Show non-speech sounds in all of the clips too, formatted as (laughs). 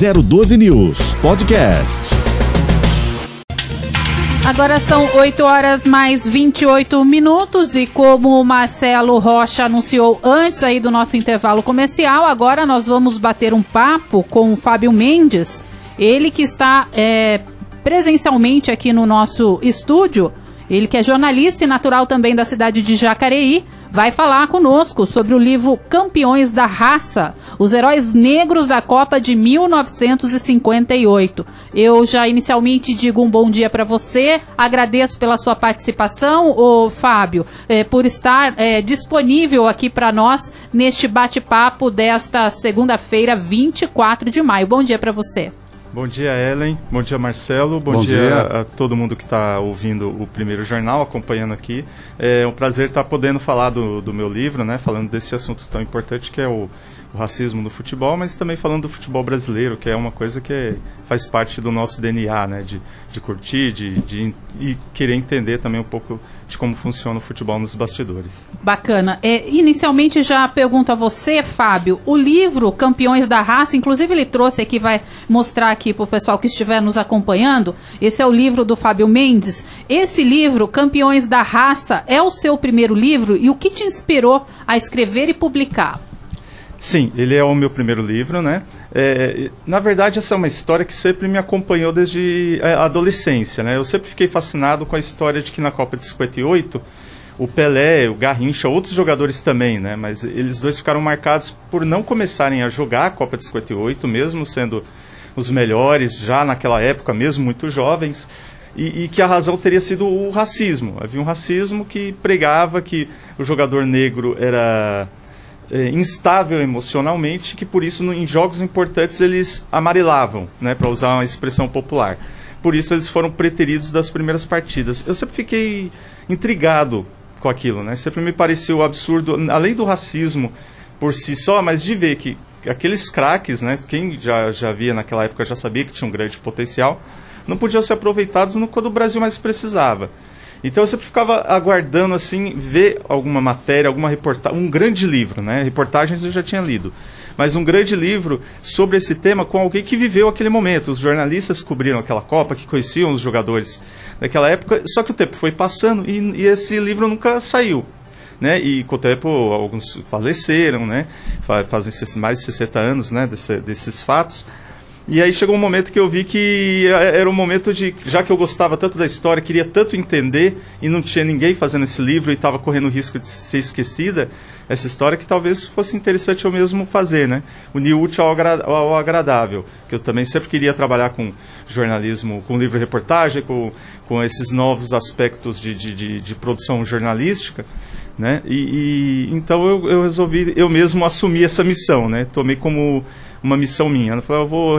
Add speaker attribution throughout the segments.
Speaker 1: 012 News Podcast.
Speaker 2: Agora são 8 horas mais 28 minutos e como o Marcelo Rocha anunciou antes aí do nosso intervalo comercial, agora nós vamos bater um papo com o Fábio Mendes, ele que está é, presencialmente aqui no nosso estúdio, ele que é jornalista e natural também da cidade de Jacareí, vai falar conosco sobre o livro Campeões da Raça, os heróis negros da Copa de 1958. Eu já inicialmente digo um bom dia para você, agradeço pela sua participação, ô Fábio, é, por estar é, disponível aqui para nós neste bate-papo desta segunda-feira, 24 de maio. Bom dia para você.
Speaker 3: Bom dia, Ellen. Bom dia, Marcelo. Bom, Bom dia, dia, a todo mundo que está ouvindo o primeiro jornal, acompanhando aqui. É um prazer estar tá podendo falar do, do meu livro, né? Falando desse assunto tão importante que é o, o racismo no futebol, mas também falando do futebol brasileiro, que é uma coisa que faz parte do nosso DNA, né? De, de curtir, de, de e querer entender também um pouco de como funciona o futebol nos bastidores.
Speaker 2: Bacana. É, inicialmente já pergunto a você, Fábio, o livro Campeões da Raça, inclusive ele trouxe aqui, vai mostrar aqui para o pessoal que estiver nos acompanhando, esse é o livro do Fábio Mendes. Esse livro, Campeões da Raça, é o seu primeiro livro e o que te inspirou a escrever e publicar?
Speaker 3: Sim, ele é o meu primeiro livro, né? É, na verdade, essa é uma história que sempre me acompanhou desde a adolescência, né? Eu sempre fiquei fascinado com a história de que na Copa de 58 o Pelé, o Garrincha, outros jogadores também, né? Mas eles dois ficaram marcados por não começarem a jogar a Copa de 58, mesmo sendo os melhores já naquela época, mesmo muito jovens, e, e, que a razão teria sido o racismo. Havia um racismo que pregava que o jogador negro era é, instável emocionalmente, que por isso no, em jogos importantes eles amarelavam, né, para usar uma expressão popular. Por isso eles foram preteridos das primeiras partidas. Eu sempre fiquei intrigado com aquilo, né? Sempre me pareceu absurdo, além do racismo por si só, mas de ver que aqueles craques, né, quem já, já via naquela época já sabia que tinha um grande potencial, não podiam ser aproveitados no, quando o Brasil mais precisava. Então eu sempre ficava aguardando assim ver alguma matéria, alguma reportagem, um grande livro, né? Reportagens eu já tinha lido, mas um grande livro sobre esse tema com alguém que viveu aquele momento. Os jornalistas cobriram aquela Copa, que conheciam os jogadores daquela época. Só que o tempo foi passando e, e esse livro nunca saiu. Né? E com o tempo alguns faleceram, né? Fazem mais de 60 anos, né? Desse, desses fatos. E aí chegou um momento que eu vi que é, era um momento de, já que eu gostava tanto da história, queria tanto entender e não tinha ninguém fazendo esse livro e estava correndo o risco de ser esquecida essa história, que talvez fosse interessante eu mesmo fazer, né? Unir o útil ao, agra ao agradável, que eu também sempre queria trabalhar com jornalismo, com livro reportagem, com, com esses novos aspectos de, de, de, de produção jornalística. Né? E, e então eu, eu resolvi eu mesmo assumir essa missão, né? Tomei como uma missão minha. Ela falou, eu vou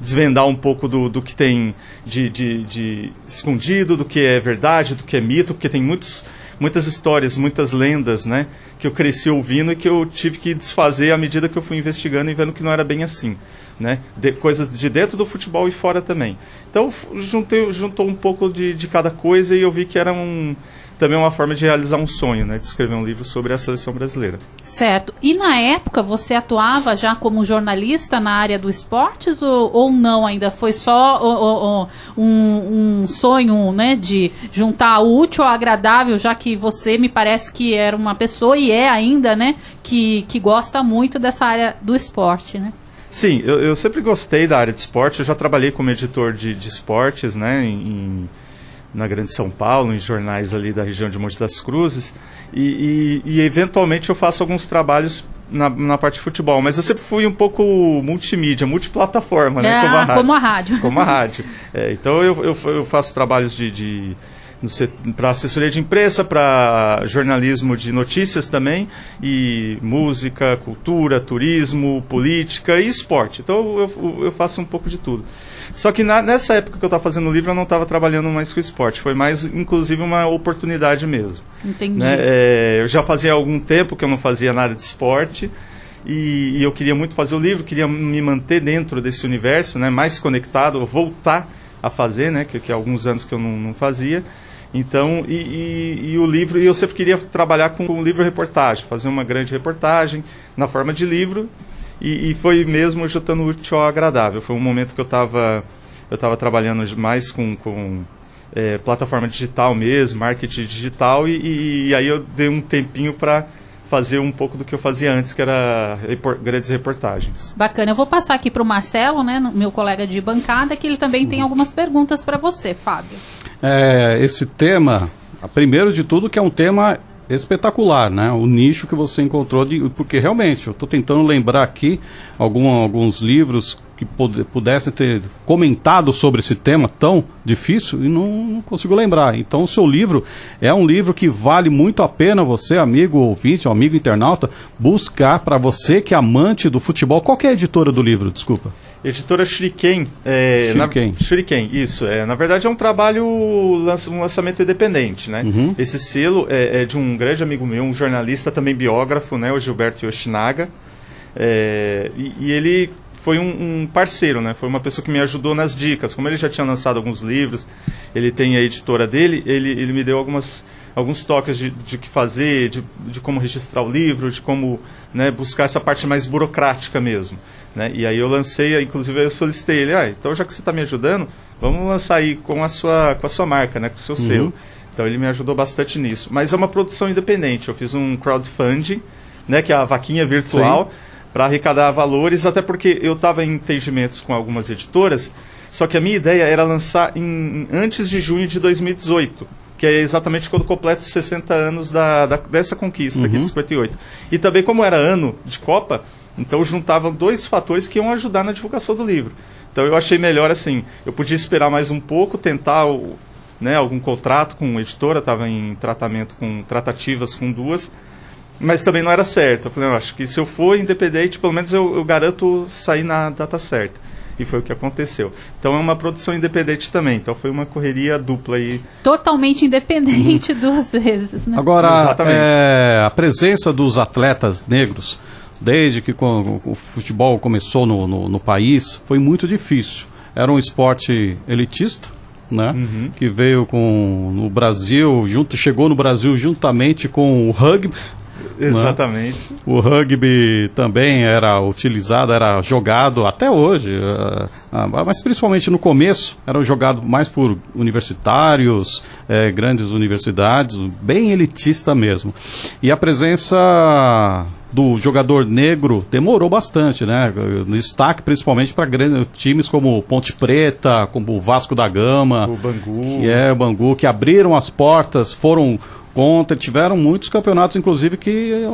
Speaker 3: desvendar um pouco do, do que tem de, de, de, escondido, do que é verdade, do que é mito, porque tem muitos, muitas histórias, muitas lendas, né? Que eu cresci ouvindo e que eu tive que desfazer à medida que eu fui investigando e vendo que não era bem assim. Né? De, coisas de dentro do futebol e fora também. Então juntei, juntou um pouco de, de cada coisa e eu vi que era um também é uma forma de realizar um sonho, né? De escrever um livro sobre a seleção brasileira.
Speaker 2: Certo. E na época você atuava já como jornalista na área do esportes ou, ou não ainda? Foi só ou, ou, um, um, sonho, né? De juntar o útil ao agradável, já que você me parece que era uma pessoa e é ainda, né? Que, que gosta muito dessa área do esporte, né?
Speaker 3: Sim, eu, eu sempre gostei da área de esporte. Eu já trabalhei como editor de, de esportes, né? Em, em na Grande São Paulo, em jornais ali da região de Monte das Cruzes, e, e, e eventualmente eu faço alguns trabalhos na, na, parte de futebol, mas eu sempre fui um pouco multimídia, multiplataforma, né?
Speaker 2: como a rádio. Como a rádio.
Speaker 3: Como a rádio. É, então eu, eu, eu, faço trabalhos de, de para assessoria de imprensa, para jornalismo de notícias também, e música, cultura, turismo, política e esporte. Então eu, eu faço um pouco de tudo. Só que na, nessa época que eu estava fazendo o livro, eu não estava trabalhando mais com esporte. Foi mais, inclusive, uma oportunidade mesmo.
Speaker 2: Entendi.
Speaker 3: Né? É, eu já fazia algum tempo que eu não fazia nada de esporte. E, e, eu queria muito fazer o livro, queria me manter dentro desse universo, né, mais conectado, voltar a fazer, né, que, que há alguns anos que eu não, não fazia. Então, e, e, e, o livro, e eu sempre queria trabalhar com um livro reportagem, fazer uma grande reportagem na forma de livro E, e foi mesmo juntando útil ao agradável. Foi um momento que eu estava eu tava trabalhando mais com, com é, plataforma digital mesmo, marketing digital, e, e aí eu dei um tempinho para fazer um pouco do que eu fazia antes, que era repor grandes reportagens.
Speaker 2: Bacana. Eu vou passar aqui para o Marcelo, né, meu colega de bancada, que ele também tem algumas perguntas para você, Fábio.
Speaker 4: É, esse tema, primeiro de tudo, que é um tema espetacular, né? O nicho que você encontrou, de, porque realmente, eu estou tentando lembrar aqui algum, alguns livros que pudessem ter comentado sobre esse tema tão difícil e não, não, consigo lembrar. Então, o seu livro é um livro que vale muito a pena você, amigo ouvinte, amigo internauta, buscar para você que é amante do futebol. Qual é a editora do livro? Desculpa.
Speaker 3: Editora Shuriken. É, Shuriken. Na, Shuriken, isso. É, na verdade é um trabalho, um lançamento independente, né? Uhum. Esse selo é, é, de um grande amigo meu, um jornalista, também biógrafo, né? O Gilberto Yoshinaga. É, e, e ele foi um, um, parceiro, né? Foi uma pessoa que me ajudou nas dicas. Como ele já tinha lançado alguns livros, ele tem a editora dele, ele, ele me deu algumas, alguns toques de, de que fazer, de, de como registrar o livro, de como né, buscar essa parte mais burocrática mesmo. Né? E aí eu lancei, inclusive eu solicitei ele, ah, então já que você está me ajudando, vamos lançar aí com a sua, com a sua marca, né? com o seu uhum. selo. Então ele me ajudou bastante nisso. Mas é uma produção independente. Eu fiz um crowdfunding, né, que é a vaquinha virtual. Para arrecadar valores, até porque eu estava em entendimentos com algumas editoras, só que a minha ideia era lançar em, antes de junho de 2018, que é exatamente quando completo os 60 anos da, da dessa conquista uhum. aqui de 58. E também, como era ano de Copa, então juntavam dois fatores que iam ajudar na divulgação do livro. Então eu achei melhor assim, eu podia esperar mais um pouco, tentar o, né, algum contrato com uma editora, estava em tratamento com tratativas com duas, mas também não era certo. Eu falei, eu acho que se eu for independente, pelo menos eu, eu garanto sair na data certa. E foi o que aconteceu. Então é uma produção independente também. Então foi uma correria dupla aí.
Speaker 2: Totalmente independente (laughs) duas vezes, né?
Speaker 4: Agora, é, a presença dos atletas negros, desde que o futebol começou no, no, no país, foi muito difícil. Era um esporte elitista, né? Uhum. Que veio com no Brasil, junto, chegou no Brasil juntamente com o rugby,
Speaker 3: né? Exatamente.
Speaker 4: Né? O rugby também era utilizado, era jogado até hoje, uh, uh, mas principalmente no começo era jogado mais por universitários, eh, grandes universidades, bem elitista mesmo. E a presença do jogador negro demorou bastante, né? Destaque principalmente para grandes times como Ponte Preta, como o Vasco da Gama,
Speaker 3: o Bangu,
Speaker 4: que é o Bangu, que abriram as portas, foram contra, tiveram muitos campeonatos, inclusive, que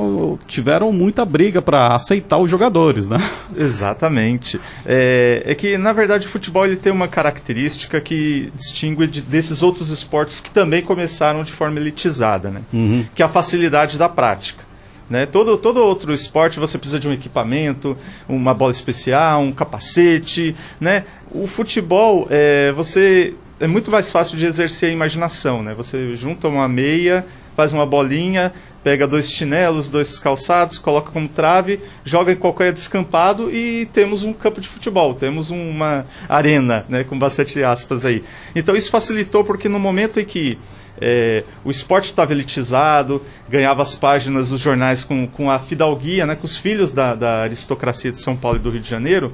Speaker 4: tiveram muita briga para aceitar os jogadores, né? (laughs)
Speaker 3: Exatamente. É, é, que, na verdade, o futebol ele tem uma característica que distingue de, desses outros esportes que também começaram de forma elitizada, né? Uhum. Que é a facilidade da prática. Né? Todo, todo outro esporte você precisa de um equipamento, uma bola especial, um capacete. Né? O futebol, é, você é muito mais fácil de exercer a imaginação, né? Você junta uma meia, faz uma bolinha, pega dois chinelos, dois calçados, coloca como trave, joga em qualquer descampado e temos um campo de futebol, temos uma arena, né, com bastante aspas aí. Então isso facilitou porque no momento em que é, o esporte estava elitizado, ganhava as páginas dos jornais com, com a fidalguia, né, com os filhos da, da aristocracia de São Paulo e do Rio de Janeiro,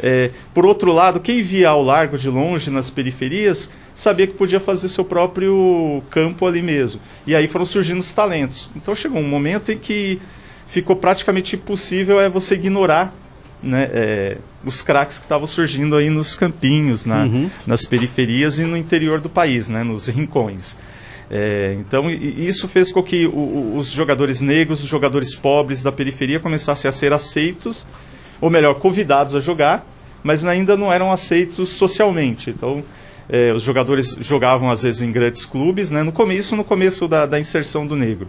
Speaker 3: é, por outro lado, quem via ao largo de longe, nas periferias, sabia que podia fazer seu próprio campo ali mesmo. E aí foram surgindo os talentos. Então chegou um momento em que ficou praticamente impossível é você ignorar né, é, os craques que estavam surgindo aí nos campinhos, na, uhum. nas periferias e no interior do país, né, nos rincões. É, então isso fez com que o, os jogadores negros, os jogadores pobres da periferia começassem a ser aceitos ou melhor, convidados a jogar, mas ainda não eram aceitos socialmente. Então, é, os jogadores jogavam às vezes em grandes clubes, né? no começo, no começo da, da inserção do negro.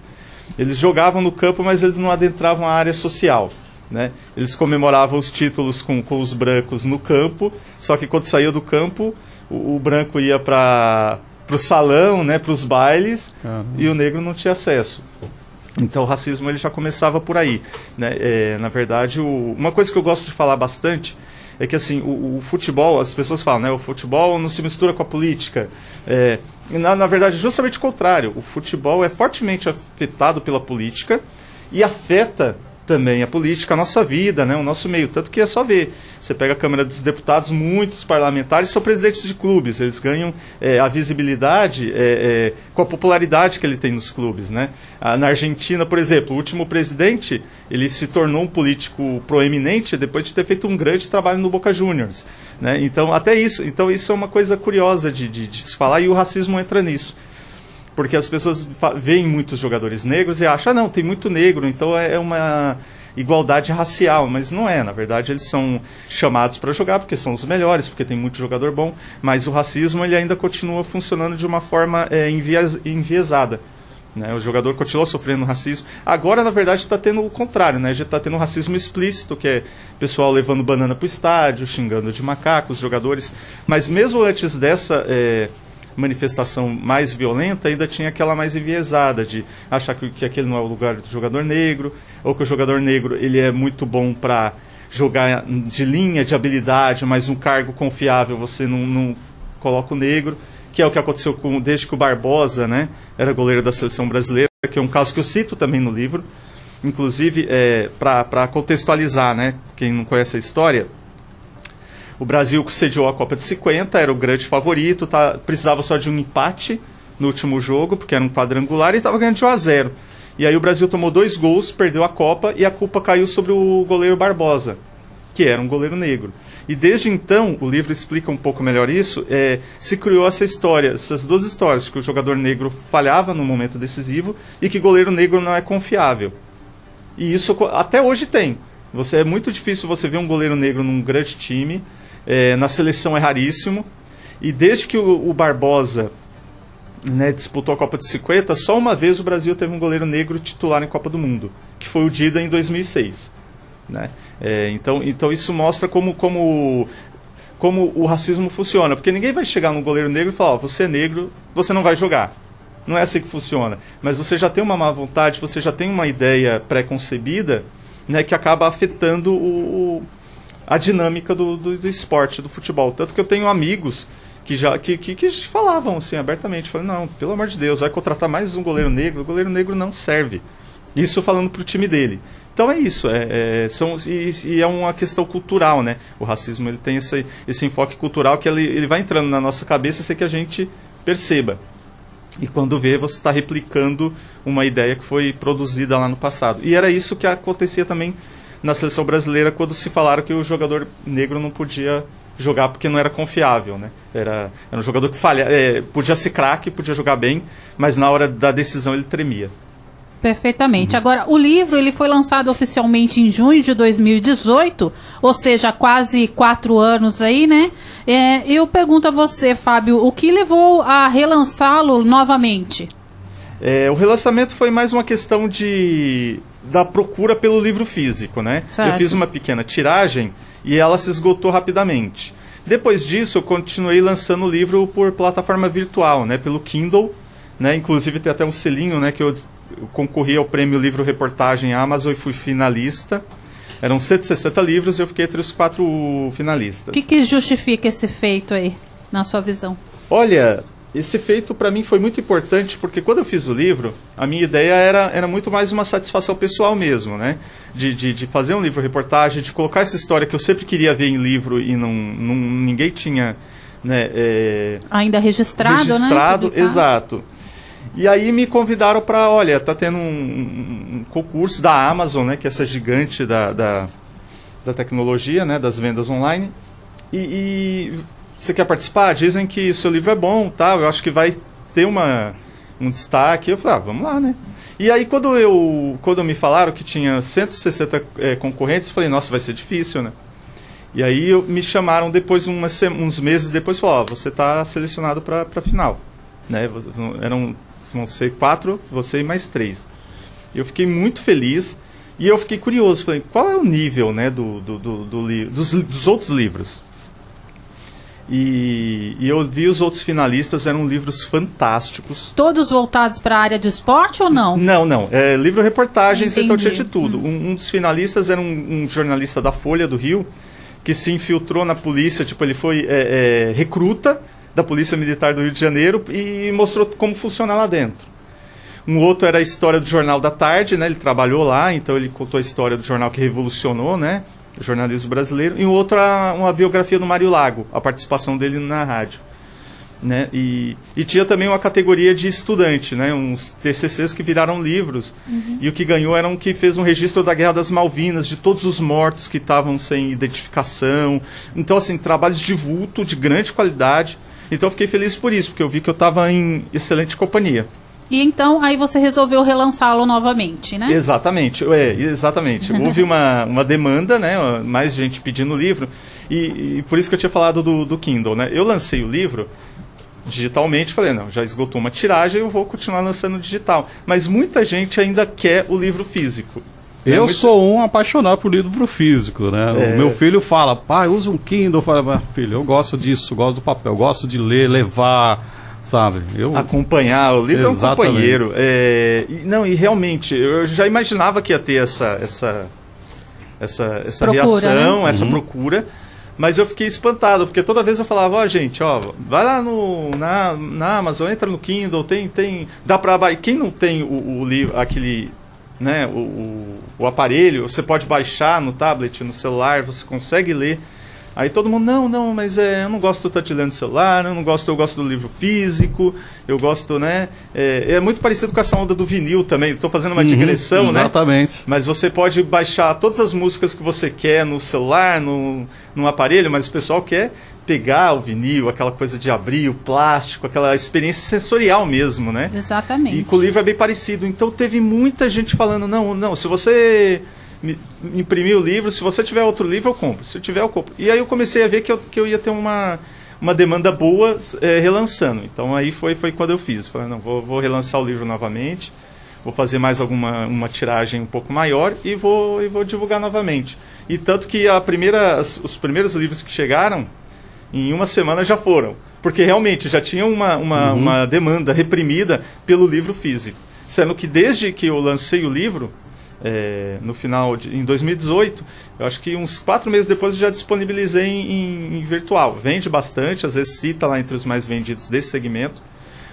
Speaker 3: Eles jogavam no campo, mas eles não adentravam a área social. Né? Eles comemoravam os títulos com, com os brancos no campo, só que quando saía do campo, o, o branco ia para o salão, né, para os bailes, uhum. e o negro não tinha acesso. Então o racismo ele já começava por aí. Né? É, na verdade, o, uma coisa que eu gosto de falar bastante é que assim o, o, futebol, as pessoas falam, né, o futebol não se mistura com a política. É, na, na verdade, justamente o contrário. O futebol é fortemente afetado pela política e afeta também a política, a nossa vida, né, o nosso meio. Tanto que é só ver. Você pega a Câmara dos Deputados, muitos parlamentares são presidentes de clubes. Eles ganham é, a visibilidade é, é, com a popularidade que ele tem nos clubes. Né? Ah, na Argentina, por exemplo, o último presidente ele se tornou um político proeminente depois de ter feito um grande trabalho no Boca Juniors. Né? Então, até isso. Então, isso é uma coisa curiosa de, de, de se falar e o racismo entra nisso porque as pessoas veem muitos jogadores negros e acham, ah, não, tem muito negro, então é, é uma igualdade racial, mas não é. Na verdade, eles são chamados para jogar porque são os melhores, porque tem muito jogador bom, mas o racismo ele ainda continua funcionando de uma forma é, envies, enviesada. Né? O jogador continua sofrendo racismo. Agora, na verdade, está tendo o contrário, né? Já está tendo racismo explícito, que é pessoal levando banana para o estádio, xingando de macaco os jogadores. Mas mesmo antes dessa é, manifestação mais violenta, ainda tinha aquela mais enviesada de achar que, que aquele não é o lugar do jogador negro, ou que o jogador negro ele é muito bom para jogar de linha, de habilidade, mas um cargo confiável você não, não coloca o negro, que é o que aconteceu com, desde que o Barbosa né, era goleiro da seleção brasileira, que é um caso que eu cito também no livro. Inclusive, é, para contextualizar, né, quem não conhece a história, o Brasil sediou a Copa de 50, era o grande favorito, tá, precisava só de um empate no último jogo, porque era um quadrangular, e estava ganhando de 1 a 0. E aí o Brasil tomou dois gols, perdeu a Copa, e a culpa caiu sobre o goleiro Barbosa, que era um goleiro negro. E desde então, o livro explica um pouco melhor isso, é, se criou essa história, essas duas histórias, que o jogador negro falhava no momento decisivo e que goleiro negro não é confiável. E isso até hoje tem. Você é muito difícil você ver um goleiro negro num grande time é, na seleção é raríssimo. E desde que o, o Barbosa né, disputou a Copa de 50, só uma vez o Brasil teve um goleiro negro titular em Copa do Mundo, que foi o Dida em 2006. Né? É, então, então isso mostra como, como, como o racismo funciona, porque ninguém vai chegar no goleiro negro e falar: oh, você é negro, você não vai jogar. Não é assim que funciona. Mas você já tem uma má vontade, você já tem uma ideia pré-concebida né, que acaba afetando o a dinâmica do, do, do, esporte, do futebol. Tanto que eu tenho amigos que já que, que, que falavam assim abertamente, falando, não, pelo amor de Deus, vai contratar mais um goleiro negro, o goleiro negro não serve. Isso falando para o time dele. Então é isso, é, é são, e, e, é uma questão cultural, né? O racismo ele tem esse, esse enfoque cultural que ele, ele vai entrando na nossa cabeça sem que a gente perceba. E quando vê, você está replicando uma ideia que foi produzida lá no passado. E era isso que acontecia também na seleção brasileira quando se falaram que o jogador negro não podia jogar porque não era confiável, né? Era, era um jogador que falha, é, podia ser craque, podia jogar bem, mas na hora da decisão ele tremia.
Speaker 2: Perfeitamente. Uhum. Agora, o livro ele foi lançado oficialmente em junho de 2018, ou seja, quase quatro anos aí, né? É, eu pergunto a você, Fábio, o que levou a relançá-lo novamente?
Speaker 3: É, o relançamento foi mais uma questão de da procura pelo livro físico, né? Certo. Eu fiz uma pequena tiragem e ela se esgotou rapidamente. Depois disso, eu continuei lançando o livro por plataforma virtual, né? Pelo Kindle, né? Inclusive tem até um selinho, né? Que eu, concorri ao prêmio Livro Reportagem Amazon e fui finalista. Eram 160 livros e eu fiquei entre os quatro finalistas. O
Speaker 2: que, que justifica esse feito aí, na sua visão?
Speaker 3: Olha, esse feito para mim foi muito importante porque quando eu fiz o livro, a minha ideia era, era muito mais uma satisfação pessoal mesmo, né? De, de, de fazer um livro reportagem, de colocar essa história que eu sempre queria ver em livro e não, não ninguém tinha né, é,
Speaker 2: ainda registrado,
Speaker 3: registrado
Speaker 2: né?
Speaker 3: exato. E aí me convidaram para, olha, tá tendo um, um, concurso da Amazon, né? Que é essa gigante da, da, da tecnologia, né? Das vendas online. e, e você quer participar? Dizem que seu livro é bom, tal. Eu acho que vai ter uma, um destaque. Eu falei, ah, vamos lá, né? E aí quando eu quando me falaram que tinha 160 é, concorrentes, eu falei, nossa, vai ser difícil, né? E aí eu, me chamaram depois, uns meses depois, falaram, ó, você está selecionado para a final. Né? Eram, vão ser quatro, você e mais três. Eu fiquei muito feliz e eu fiquei curioso, falei, qual é o nível né, do, do, do, do dos, dos outros livros? E, e, eu vi os outros finalistas, eram livros fantásticos.
Speaker 2: Todos voltados para a área de esporte ou não?
Speaker 3: Não, não. É, livro reportagens, então tinha de tudo. Hum. Um, um, dos finalistas era um, um, jornalista da Folha do Rio, que se infiltrou na polícia, tipo, ele foi é, é, recruta da Polícia Militar do Rio de Janeiro e mostrou como funciona lá dentro. Um outro era a história do Jornal da Tarde, né? Ele trabalhou lá, então ele contou a história do jornal que revolucionou, né? Jornalismo brasileiro. E outro, uma biografia do Mário Lago, a participação dele na rádio. Né? E, e tinha também uma categoria de estudante, né? uns TCCs que viraram livros. Uhum. E o que ganhou era um que fez um registro da Guerra das Malvinas, de todos os mortos que estavam sem identificação. Então, assim, trabalhos de vulto, de grande qualidade. Então, eu fiquei feliz por isso, porque eu vi que eu estava em excelente companhia.
Speaker 2: E então aí você resolveu relançá-lo novamente, né?
Speaker 3: Exatamente, é, exatamente. (laughs) Houve uma, uma demanda, né? Mais gente pedindo o livro. E, e, por isso que eu tinha falado do, do Kindle, né? Eu lancei o livro digitalmente, falei, não, já esgotou uma tiragem, eu vou continuar lançando digital. Mas muita gente ainda quer o livro físico.
Speaker 4: Eu muito... sou um apaixonado por livro físico, né? É... O meu filho fala, pai, usa um Kindle. Eu falo, filho, eu gosto disso, gosto do papel, gosto de ler, levar, sabe?
Speaker 3: Eu... Acompanhar, o livro Exatamente. é um companheiro. É... E, não, e realmente, eu já imaginava que ia ter essa, essa, essa, essa procura, reação, né? essa uhum. procura. Mas eu fiquei espantado, porque toda vez eu falava, ó, oh, gente, ó, vai lá no, na, na Amazon, entra no Kindle, tem, tem, dá pra quem não tem o, o livro, aquele, né, o, o, o aparelho, você pode baixar no tablet, no celular, você consegue ler. Aí todo mundo, não, não, mas é, eu não gosto de ler no celular, eu não gosto, eu gosto do livro físico, eu gosto, né? É, é muito parecido com essa onda do vinil também. Estou fazendo uma uhum, digressão,
Speaker 4: né? Exatamente.
Speaker 3: Mas você pode baixar todas as músicas que você quer no celular, no, no aparelho, mas o pessoal quer pegar o vinil, aquela coisa de abrir o plástico, aquela experiência sensorial mesmo, né?
Speaker 2: Exatamente.
Speaker 3: E com o livro é bem parecido. Então teve muita gente falando, não, não, se você imprimir o livro, se você tiver outro livro, eu compro. Se eu tiver, eu compro. E aí eu comecei a ver que eu, que eu ia ter uma, uma demanda boa é, relançando. Então aí foi, foi quando eu fiz. Falei, não, vou, vou relançar o livro novamente, vou fazer mais alguma uma tiragem um pouco maior e vou, e vou divulgar novamente. E tanto que a primeira, os primeiros livros que chegaram, em uma semana já foram. Porque realmente já tinha uma, uma, uhum. uma demanda reprimida pelo livro físico. Sendo que desde que eu lancei o livro, é, no final de em 2018, eu acho que uns quatro meses depois eu já disponibilizei em, em, virtual. Vende bastante, às vezes cita lá entre os mais vendidos desse segmento,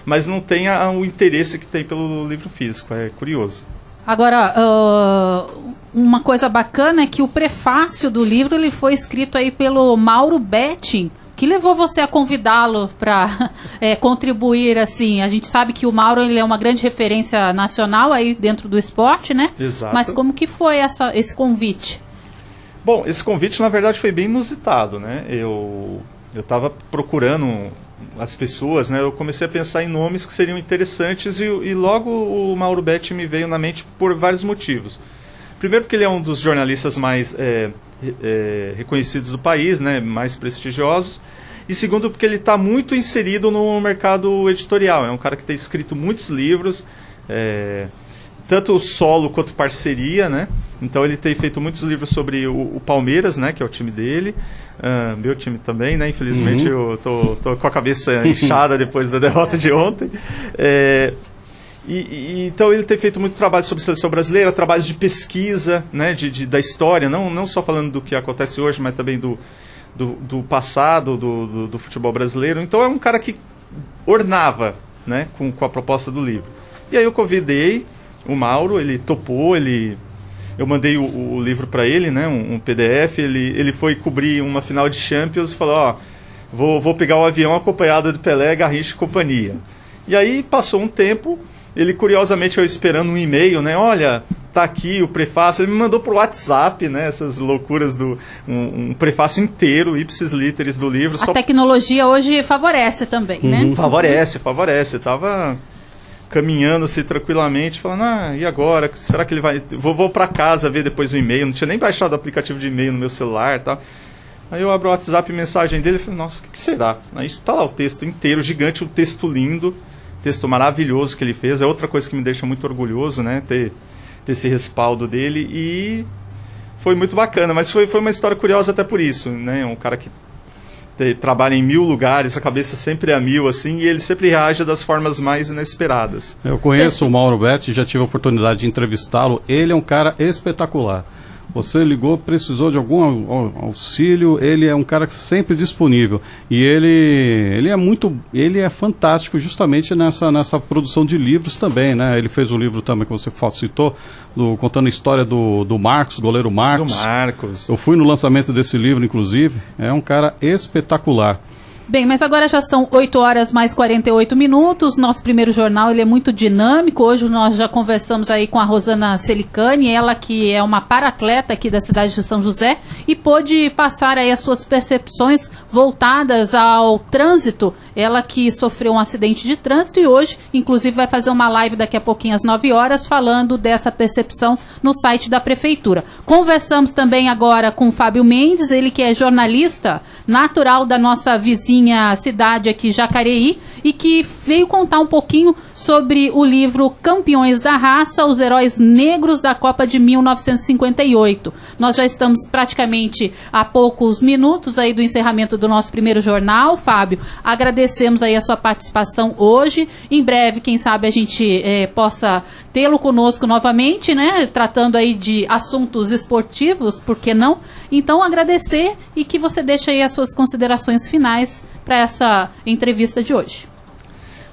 Speaker 3: mas não tem a, o interesse que tem pelo livro físico. É curioso.
Speaker 2: Agora, uh, uma coisa bacana é que o prefácio do livro ele foi escrito aí pelo Mauro Betting, que levou você a convidá-lo para (laughs) é, contribuir assim? A gente sabe que o Mauro ele é uma grande referência nacional aí dentro do esporte, né?
Speaker 3: Exato.
Speaker 2: Mas como que foi essa, esse convite?
Speaker 3: Bom, esse convite na verdade foi bem inusitado, né? Eu eu estava procurando as pessoas, né? Eu comecei a pensar em nomes que seriam interessantes e, e logo o Mauro Betti me veio na mente por vários motivos. Primeiro porque ele é um dos jornalistas mais é, é, reconhecidos do país, né, mais prestigiosos. E segundo, porque ele está muito inserido no mercado editorial. É um cara que tem escrito muitos livros, é, tanto solo quanto parceria, né? Então ele tem feito muitos livros sobre o, o Palmeiras, né? Que é o time dele. Uh, meu time também, né? Infelizmente uhum. eu tô, tô, com a cabeça inchada depois da (laughs) derrota de ontem. É, e, e, então ele tem feito muito trabalho sobre seleção brasileira, trabalhos de pesquisa né, de, de, da história, não, não só falando do que acontece hoje, mas também do, do, do passado do, do, do, futebol brasileiro. Então é um cara que ornava né, com, com a proposta do livro. E aí eu convidei o Mauro, ele topou, ele eu mandei o, o livro para ele, né, um, um, PDF, ele, ele foi cobrir uma final de Champions e falou, ó, vou, vou pegar o avião acompanhado de Pelé, Garrincha e companhia. E aí passou um tempo, ele curiosamente eu esperando um e-mail, né? Olha, tá aqui o prefácio. Ele me mandou pro WhatsApp, né? Essas loucuras do um, um prefácio inteiro, ipsis literis do livro.
Speaker 2: A tecnologia hoje favorece também, né?
Speaker 3: uhum. né? Favorece, favorece. Eu tava caminhando assim tranquilamente, falando, ah, e agora? Será que ele vai. Vou, vou para casa ver depois o e-mail. Não tinha nem baixado o aplicativo de e-mail no meu celular e tal. Aí eu abro o WhatsApp mensagem dele e falei, nossa, o que, que será? Aí tá lá o texto inteiro, gigante, o um texto lindo texto maravilhoso que ele fez. É outra coisa que me deixa muito orgulhoso, né? Ter, ter esse respaldo dele. E foi muito bacana. Mas foi, foi uma história curiosa até por isso, né? Um cara que te, trabalha em mil lugares, a cabeça sempre é a mil, assim, e ele sempre reage das formas mais inesperadas.
Speaker 4: Eu conheço o Mauro Betti, já tive a oportunidade de entrevistá-lo. Ele é um cara espetacular Você ligou, precisou de algum auxílio, ele é um cara sempre disponível. E ele, ele é muito, ele é fantástico justamente nessa, nessa produção de livros também, né? Ele fez um livro também que você citou, do, contando a história do, do Marcos, goleiro Marcos.
Speaker 3: Do Marcos.
Speaker 4: Eu fui no lançamento desse livro, inclusive. É um cara espetacular.
Speaker 2: Bem, mas agora já são 8 horas mais 48 minutos. Nosso primeiro jornal ele é muito dinâmico. Hoje nós já conversamos aí com a Rosana Celicani, ela que é uma paratleta aqui da cidade de São José e pôde passar aí as suas percepções voltadas ao trânsito. Ela que sofreu um acidente de trânsito e hoje, inclusive, vai fazer uma live daqui a pouquinho às 9 horas falando dessa percepção no site da prefeitura. Conversamos também agora com o Fábio Mendes, ele que é jornalista natural da nossa vizinha cidade aqui, Jacareí, e que veio contar um pouquinho sobre o livro Campeões da Raça, os heróis negros da Copa de 1958. Nós já estamos praticamente a poucos minutos aí do encerramento do nosso primeiro jornal, Fábio. Agradecemos aí a sua participação hoje. Em breve, quem sabe a gente é, possa tê-lo conosco novamente, né? Tratando aí de assuntos esportivos, por que não? Então, agradecer e que você deixe aí as suas considerações finais para essa entrevista de hoje.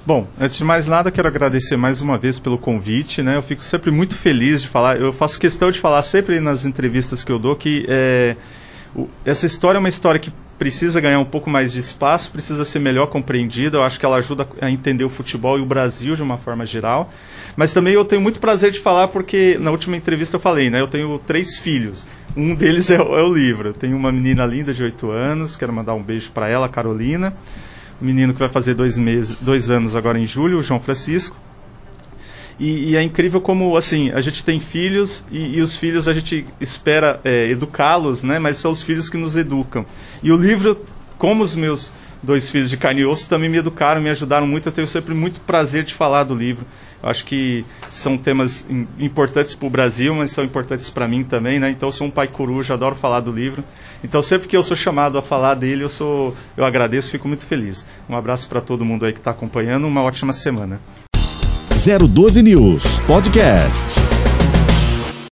Speaker 3: Bom, antes de mais nada, quero agradecer mais uma vez pelo convite. Né? Eu fico sempre muito feliz de falar. Eu faço questão de falar sempre nas entrevistas que eu dou que é, o, essa história é uma história que precisa ganhar um pouco mais de espaço, precisa ser melhor compreendida. Eu acho que ela ajuda a entender o futebol e o Brasil de uma forma geral. Mas também eu tenho muito prazer de falar porque na última entrevista eu falei, né? Eu tenho três filhos. Um deles (laughs) é, é o livro. Eu tenho uma menina linda de 8 anos, quero mandar um beijo para ela, Carolina menino que vai fazer dois, meses, dois anos agora em julho, o João Francisco. E, e, é incrível como, assim, a gente tem filhos e, e os filhos a gente espera é, educá-los, né? Mas são os filhos que nos educam. E o livro, como os meus dois filhos de carne e osso, também me educaram, me ajudaram muito. Eu tenho sempre muito prazer de falar do livro. Eu acho que são temas importantes para o Brasil, mas são importantes para mim também, né? Então, eu sou um pai coruja, adoro falar do livro. Então, sempre que eu sou chamado a falar dele, eu sou, eu agradeço, fico muito feliz. Um abraço para todo mundo aí que está acompanhando, uma ótima semana.
Speaker 1: 012 News Podcast.